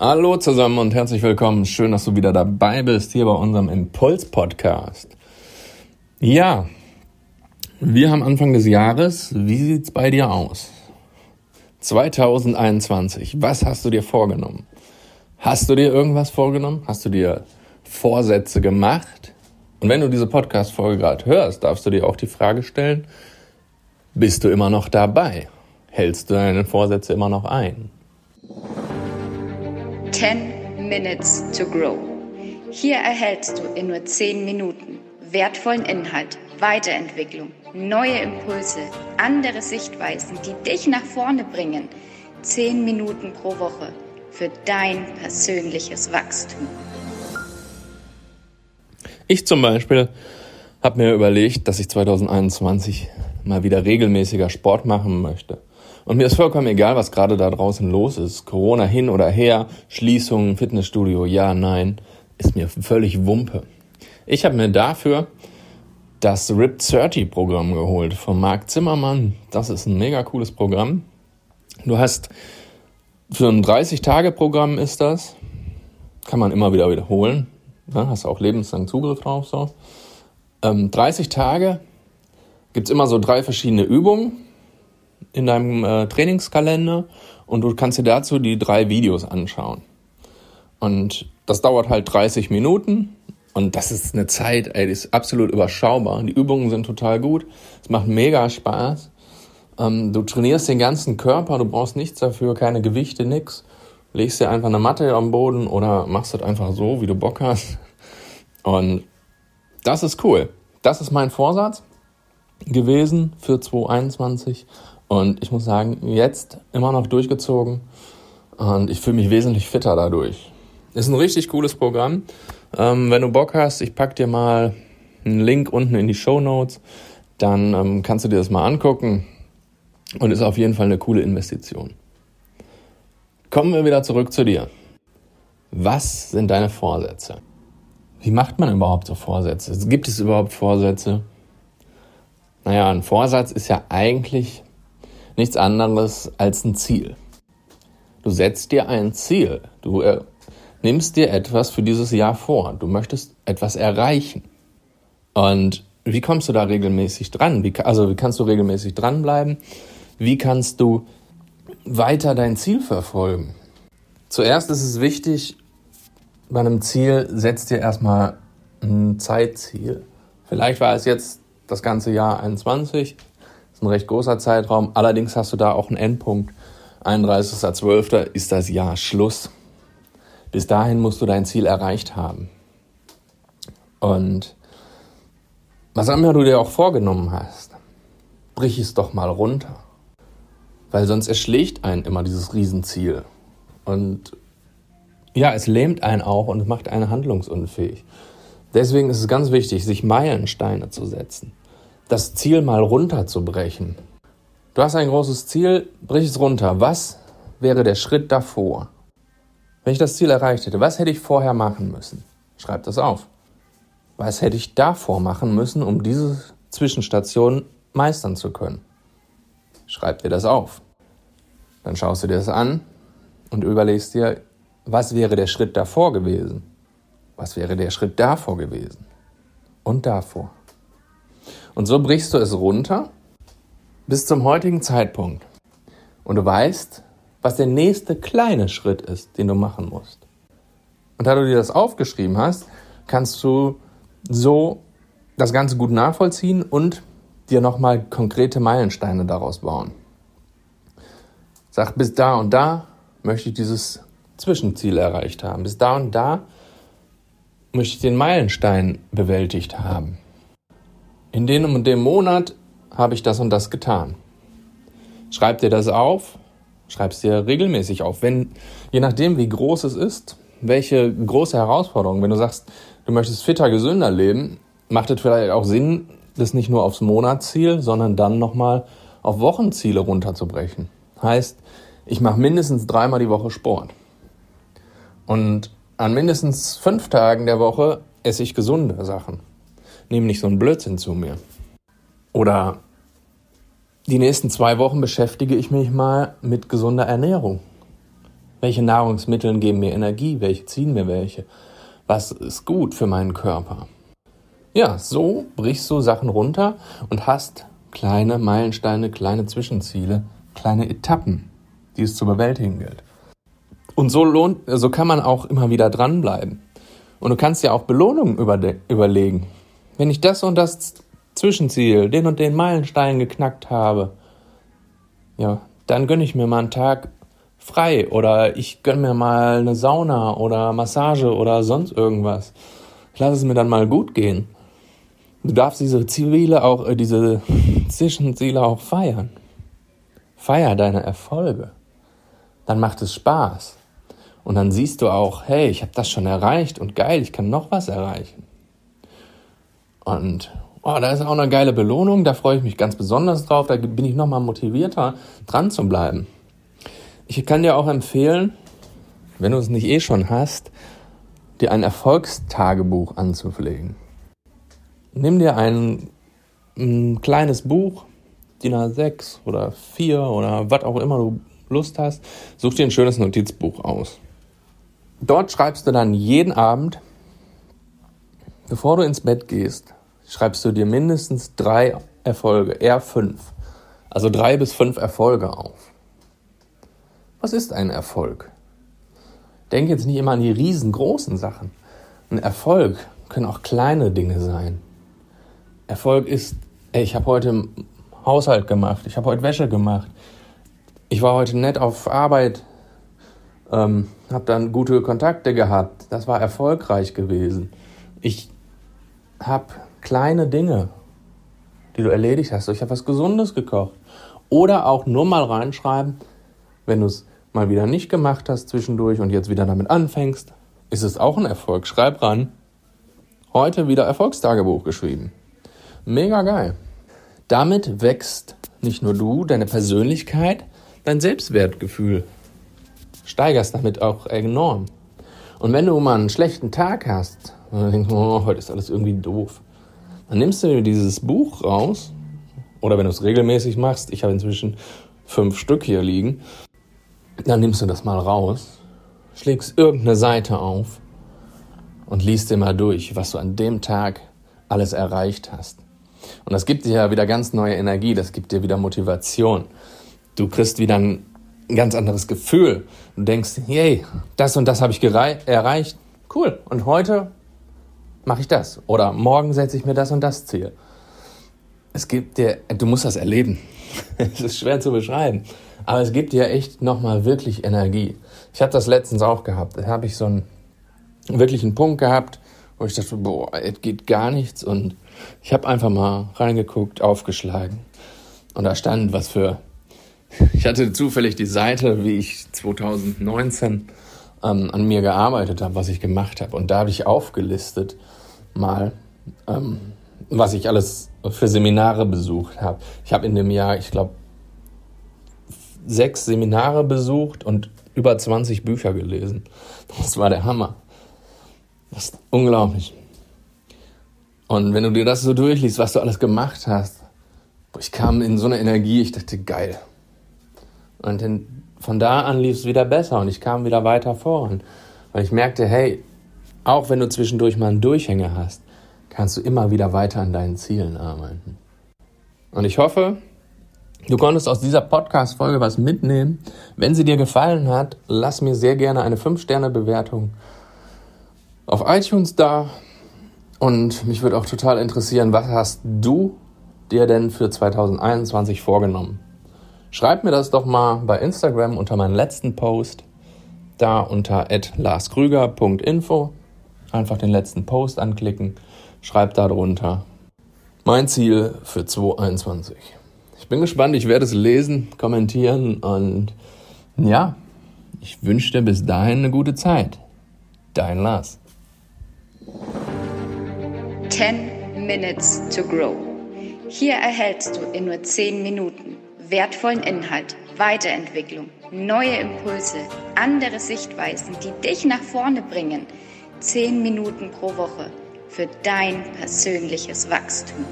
Hallo zusammen und herzlich willkommen. Schön, dass du wieder dabei bist hier bei unserem Impuls-Podcast. Ja, wir haben Anfang des Jahres. Wie sieht's bei dir aus? 2021. Was hast du dir vorgenommen? Hast du dir irgendwas vorgenommen? Hast du dir Vorsätze gemacht? Und wenn du diese Podcast-Folge gerade hörst, darfst du dir auch die Frage stellen, bist du immer noch dabei? Hältst du deine Vorsätze immer noch ein? 10 Minutes to Grow. Hier erhältst du in nur 10 Minuten wertvollen Inhalt, Weiterentwicklung, neue Impulse, andere Sichtweisen, die dich nach vorne bringen. 10 Minuten pro Woche für dein persönliches Wachstum. Ich zum Beispiel habe mir überlegt, dass ich 2021 mal wieder regelmäßiger Sport machen möchte. Und mir ist vollkommen egal, was gerade da draußen los ist. Corona hin oder her, Schließungen, Fitnessstudio, ja, nein, ist mir völlig Wumpe. Ich habe mir dafür das RIP 30 Programm geholt von Marc Zimmermann. Das ist ein mega cooles Programm. Du hast für ein 30-Tage-Programm ist das. Kann man immer wieder wiederholen. Ja, hast auch lebenslang Zugriff drauf. So. Ähm, 30 Tage gibt es immer so drei verschiedene Übungen in deinem äh, Trainingskalender und du kannst dir dazu die drei Videos anschauen. Und das dauert halt 30 Minuten und das ist eine Zeit, ey, die ist absolut überschaubar. Die Übungen sind total gut, es macht mega Spaß. Ähm, du trainierst den ganzen Körper, du brauchst nichts dafür, keine Gewichte, nix. Legst dir einfach eine Matte am Boden oder machst das einfach so, wie du Bock hast. Und das ist cool. Das ist mein Vorsatz gewesen für 2021. Und ich muss sagen, jetzt immer noch durchgezogen und ich fühle mich wesentlich fitter dadurch. Ist ein richtig cooles Programm. Ähm, wenn du Bock hast, ich pack dir mal einen Link unten in die Show Notes, dann ähm, kannst du dir das mal angucken und ist auf jeden Fall eine coole Investition. Kommen wir wieder zurück zu dir. Was sind deine Vorsätze? Wie macht man überhaupt so Vorsätze? Gibt es überhaupt Vorsätze? Naja, ein Vorsatz ist ja eigentlich nichts anderes als ein Ziel. Du setzt dir ein Ziel. Du äh, nimmst dir etwas für dieses Jahr vor. Du möchtest etwas erreichen. Und wie kommst du da regelmäßig dran? Wie, also wie kannst du regelmäßig dranbleiben? Wie kannst du weiter dein Ziel verfolgen? Zuerst ist es wichtig, bei einem Ziel setzt dir erstmal ein Zeitziel. Vielleicht war es jetzt das ganze Jahr 21, ist ein recht großer Zeitraum. Allerdings hast du da auch einen Endpunkt. 31.12. ist das Jahr Schluss. Bis dahin musst du dein Ziel erreicht haben. Und was immer du dir auch vorgenommen hast, brich es doch mal runter. Weil sonst erschlägt einen immer dieses Riesenziel. Und ja, es lähmt einen auch und macht einen handlungsunfähig. Deswegen ist es ganz wichtig, sich Meilensteine zu setzen das Ziel mal runterzubrechen. Du hast ein großes Ziel, brich es runter. Was wäre der Schritt davor? Wenn ich das Ziel erreicht hätte, was hätte ich vorher machen müssen? Schreib das auf. Was hätte ich davor machen müssen, um diese Zwischenstation meistern zu können? Schreib dir das auf. Dann schaust du dir das an und überlegst dir, was wäre der Schritt davor gewesen? Was wäre der Schritt davor gewesen? Und davor. Und so brichst du es runter bis zum heutigen Zeitpunkt. Und du weißt, was der nächste kleine Schritt ist, den du machen musst. Und da du dir das aufgeschrieben hast, kannst du so das Ganze gut nachvollziehen und dir nochmal konkrete Meilensteine daraus bauen. Sag, bis da und da möchte ich dieses Zwischenziel erreicht haben. Bis da und da möchte ich den Meilenstein bewältigt haben in dem und dem Monat habe ich das und das getan. Schreib dir das auf, schreib es dir regelmäßig auf. Wenn, je nachdem, wie groß es ist, welche große Herausforderung, wenn du sagst, du möchtest fitter, gesünder leben, macht es vielleicht auch Sinn, das nicht nur aufs Monatsziel, sondern dann nochmal auf Wochenziele runterzubrechen. Heißt, ich mache mindestens dreimal die Woche Sport. Und an mindestens fünf Tagen der Woche esse ich gesunde Sachen nehme nicht so einen Blödsinn zu mir. Oder die nächsten zwei Wochen beschäftige ich mich mal mit gesunder Ernährung. Welche Nahrungsmittel geben mir Energie? Welche ziehen mir welche? Was ist gut für meinen Körper? Ja, so brichst du Sachen runter und hast kleine Meilensteine, kleine Zwischenziele, kleine Etappen, die es zu bewältigen gilt. Und so lohnt, so kann man auch immer wieder dranbleiben. Und du kannst ja auch Belohnungen überlegen. Wenn ich das und das Zwischenziel, den und den Meilenstein geknackt habe, ja, dann gönne ich mir mal einen Tag frei oder ich gönne mir mal eine Sauna oder Massage oder sonst irgendwas. Ich lasse es mir dann mal gut gehen. Du darfst diese Ziele auch, äh, diese Zwischenziele auch feiern. Feier deine Erfolge. Dann macht es Spaß. Und dann siehst du auch, hey, ich habe das schon erreicht und geil, ich kann noch was erreichen. Und oh, da ist auch eine geile Belohnung, da freue ich mich ganz besonders drauf, da bin ich nochmal motivierter, dran zu bleiben. Ich kann dir auch empfehlen, wenn du es nicht eh schon hast, dir ein Erfolgstagebuch anzupflegen. Nimm dir ein, ein kleines Buch, DIN A6 oder 4 oder was auch immer du Lust hast, such dir ein schönes Notizbuch aus. Dort schreibst du dann jeden Abend, bevor du ins Bett gehst, schreibst du dir mindestens drei Erfolge, eher fünf. Also drei bis fünf Erfolge auf. Was ist ein Erfolg? Denk jetzt nicht immer an die riesengroßen Sachen. Ein Erfolg können auch kleine Dinge sein. Erfolg ist, ey, ich habe heute Haushalt gemacht, ich habe heute Wäsche gemacht, ich war heute nett auf Arbeit, ähm, habe dann gute Kontakte gehabt, das war erfolgreich gewesen. Ich habe kleine Dinge, die du erledigt hast. Ich habe was Gesundes gekocht. Oder auch nur mal reinschreiben, wenn du es mal wieder nicht gemacht hast zwischendurch und jetzt wieder damit anfängst, ist es auch ein Erfolg. Schreib ran. Heute wieder Erfolgstagebuch geschrieben. Mega geil. Damit wächst nicht nur du, deine Persönlichkeit, dein Selbstwertgefühl. Steigerst damit auch enorm. Und wenn du mal einen schlechten Tag hast, und dann denkst, oh, heute ist alles irgendwie doof, dann nimmst du dir dieses Buch raus, oder wenn du es regelmäßig machst, ich habe inzwischen fünf Stück hier liegen, dann nimmst du das mal raus, schlägst irgendeine Seite auf und liest dir mal durch, was du an dem Tag alles erreicht hast. Und das gibt dir ja wieder ganz neue Energie, das gibt dir wieder Motivation. Du kriegst wieder ein ganz anderes Gefühl. Du denkst, yay, das und das habe ich erreicht. Cool. Und heute mache ich das. Oder morgen setze ich mir das und das Ziel. Es gibt dir, du musst das erleben. es ist schwer zu beschreiben. Aber es gibt dir echt nochmal wirklich Energie. Ich habe das letztens auch gehabt. Da habe ich so einen wirklichen Punkt gehabt, wo ich dachte, boah, es geht gar nichts. Und ich habe einfach mal reingeguckt, aufgeschlagen. Und da stand was für. Ich hatte zufällig die Seite, wie ich 2019 ähm, an mir gearbeitet habe, was ich gemacht habe. Und da habe ich aufgelistet mal, ähm, was ich alles für Seminare besucht habe. Ich habe in dem Jahr, ich glaube, sechs Seminare besucht und über 20 Bücher gelesen. Das war der Hammer. Das ist unglaublich. Und wenn du dir das so durchliest, was du alles gemacht hast, ich kam in so eine Energie, ich dachte, geil. Und von da an lief es wieder besser und ich kam wieder weiter voran. Weil ich merkte, hey, auch wenn du zwischendurch mal einen Durchhänger hast, kannst du immer wieder weiter an deinen Zielen arbeiten. Und ich hoffe, Du konntest aus dieser Podcast-Folge was mitnehmen. Wenn sie dir gefallen hat, lass mir sehr gerne eine 5-Sterne-Bewertung auf iTunes da. Und mich würde auch total interessieren, was hast du dir denn für 2021 vorgenommen? Schreib mir das doch mal bei Instagram unter meinen letzten Post, da unter larskrüger.info. Einfach den letzten Post anklicken, schreib da drunter. Mein Ziel für 2021. Ich bin gespannt, ich werde es lesen, kommentieren und ja, ich wünsche dir bis dahin eine gute Zeit. Dein Lars. 10 Minutes to Grow. Hier erhältst du in nur 10 Minuten wertvollen Inhalt, Weiterentwicklung, neue Impulse, andere Sichtweisen, die dich nach vorne bringen. 10 Minuten pro Woche für dein persönliches Wachstum.